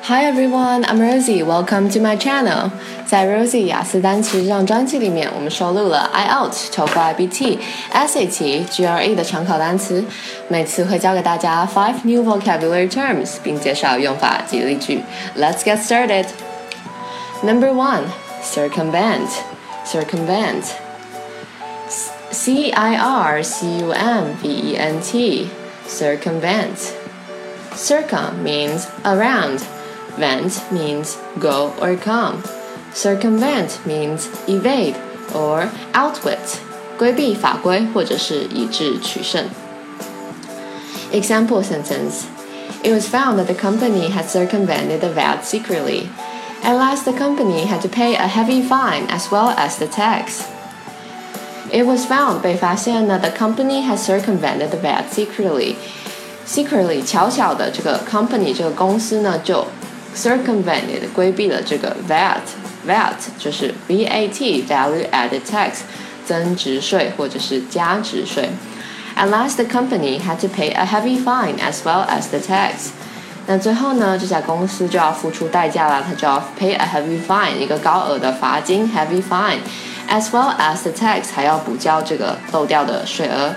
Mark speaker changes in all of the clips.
Speaker 1: Hi everyone, I'm Rosie. Welcome to my channel. 在 Rosie 雅思单词这张专辑里面，我们收录了 IELTS、TOEFL、IBT、SAT、GRE 的常考单词，每次会教给大家 five new vocabulary terms，并介绍用法及例句。Let's get started. Number one, circumvent. Circumvent. C I R C U M V E N T. Circumvent. Circum means around. Vent means go or come. Circumvent means evade or outwit. 规避法规或者是以智取胜。Example sentence. It was found that the company had circumvented the VAT secretly. At last, the company had to pay a heavy fine as well as the tax. It was found 被发现呢，the company had circumvented the VAT secretly. Secretly 巧巧的这个 company 这个公司呢就 circumvented 规避了这个 VAT VAT 就是 VAT value added tax 增值税或者是加值税。At last, the company had to pay a heavy fine as well as the tax. 那最后呢，这家公司就要付出代价了，它就要 pay a heavy fine 一个高额的罚金 heavy fine as well as the tax 还要补交这个漏掉的税额。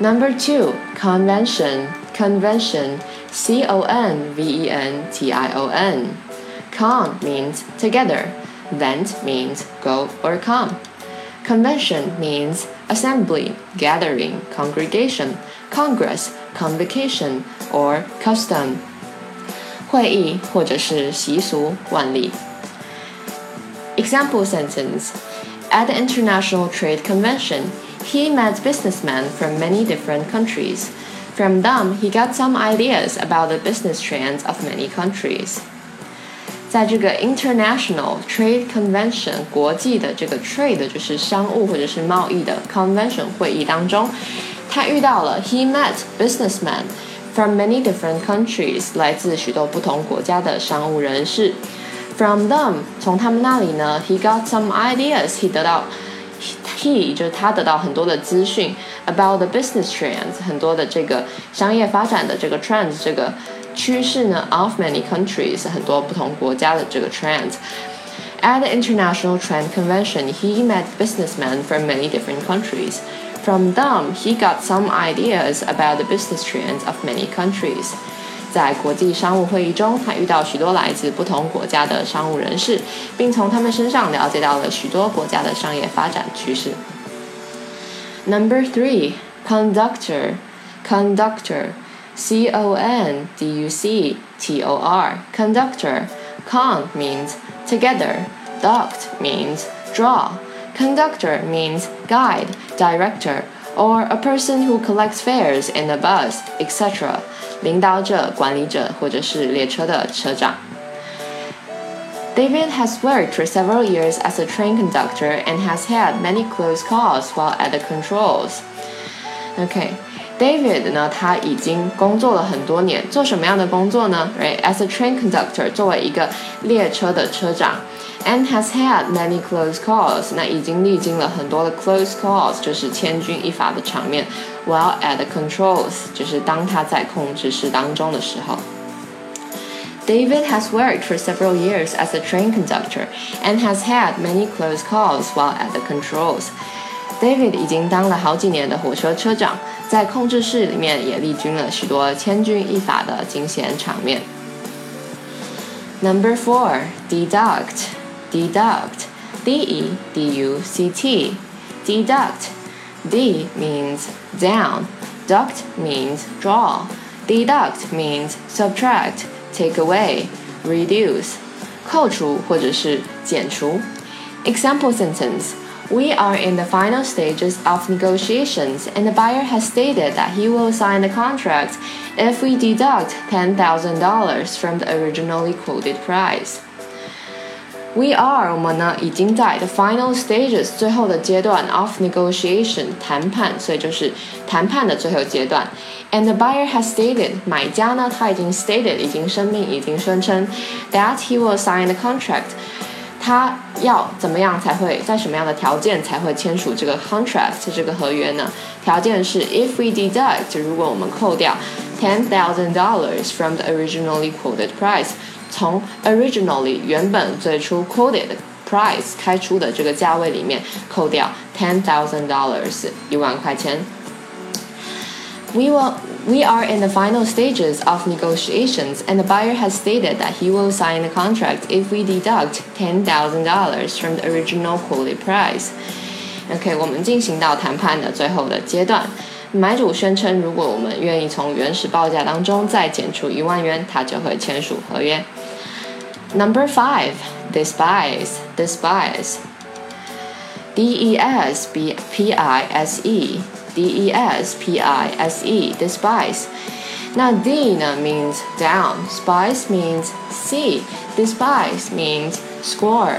Speaker 1: Number two, convention, convention, C O N V E N T I O N. Con means together, vent means go or come. Convention means assembly, gathering, congregation, congress, convocation, or custom. 会议或者是习俗惯例。Example sentence At the International Trade Convention, he met businessmen from many different countries. From them, he got some ideas about the business trends of many countries. 在这个 International Trade Convention 国际的这个 trade 就是商务或者是贸易的 convention 会议当中，他遇到了 he met businessmen from many different countries 来自许多不同国家的商务人士。From them，从他们那里呢，he got some ideas，he 得到 ，he 就是他得到很多的资讯 about the business trends，很多的这个商业发展的这个 trends 这个趋势呢，of many countries 很多不同国家的这个 trends。At the International Trade Convention, he met businessmen from many different countries. From them, he got some ideas about the business trends of many countries. 在国际商务会议中，他遇到许多来自不同国家的商务人士，并从他们身上了解到了许多国家的商业发展趋势。Number three, conductor, conductor, C O N D U C T O R, conductor. Con means together, duct means draw. Conductor means guide, director, or a person who collects fares in a bus, etc. 领导者、管理者或者是列车的车长。David has worked for several years as a train conductor and has had many close calls while at the controls. Okay. David 呢，他已经工作了很多年，做什么样的工作呢？Right，as a train conductor，作为一个列车的车长 ，and has had many close calls，那已经历经了很多的 close calls，就是千钧一发的场面。While at the controls，就是当他在控制室当中的时候。David has worked for several years as a train conductor and has had many close calls while at the controls. David 已经当了好几年的火车车长，在控制室里面也历经了许多千钧一发的惊险场面。Number four, deduct, deduct, D-E D-U-C-T, deduct. D means down, duct means draw, deduct means subtract, take away, reduce, 扣除或者是减除。Example sentence. We are in the final stages of negotiations, and the buyer has stated that he will sign the contract if we deduct $10,000 from the originally quoted price. We are 我们呢已经在 the final stages 最后的阶段 of negotiation 谈判，所以就是谈判的最后阶段。And the buyer has stated 买家呢他已经 stated 已经声明已经宣称 that he will sign the contract 他要怎么样才会在什么样的条件才会签署这个 contract 这个合约呢？条件是 if we deduct 如果我们扣掉 ten thousand dollars from the originally quoted price， 从 originally 原本最初 quoted price 开出的这个价位里面扣掉 ten thousand dollars 一万块钱。We will we are in the final stages of negotiations, and the buyer has stated that he will sign the contract if we deduct ten thousand dollars from the original quoted price. OK，我们进行到谈判的最后的阶段。买主宣称，如果我们愿意从原始报价当中再减除一万元，他就会签署合约。 Number five, despise, despise. D E S B P I S E D E S P I S E despise. Now D 呢 means down, spice means see, despise means score,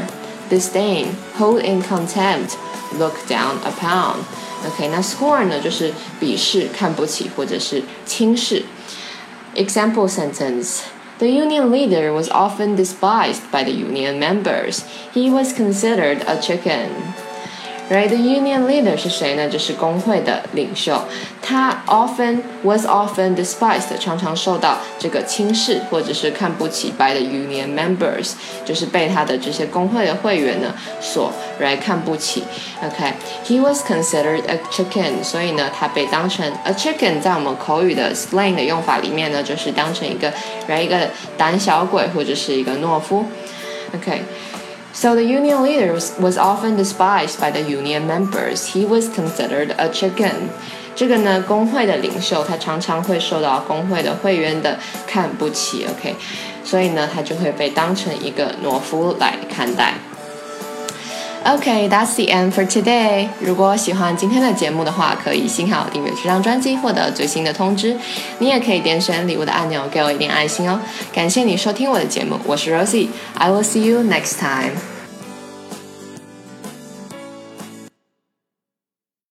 Speaker 1: disdain, hold in contempt, look down upon. OK，那 score 呢就是鄙视、看不起或者是轻视。Example sentence. The union leader was often despised by the union members. He was considered a chicken. Right, the union leader 是谁呢？就是工会的领袖。他 often was often despised，常常受到这个轻视或者是看不起 by the union members，就是被他的这些工会的会员呢所来看不起。OK，he was considered a chicken，所以呢，他被当成 a chicken，在我们口语的 slang 的用法里面呢，就是当成一个来一个胆小鬼或者是一个懦夫。OK。So the union leader was often despised by the union members. He was considered a chicken. 这个呢，工会的领袖他常常会受到工会的会员的看不起，OK，所以呢，他就会被当成一个懦夫来看待。 Okay, that's the end for today. 如果喜欢今天的节目的话，可以幸好订阅这张专辑，获得最新的通知。你也可以点选礼物的按钮，给我一点爱心哦。感谢你收听我的节目，我是 Rosie. I will see you next time.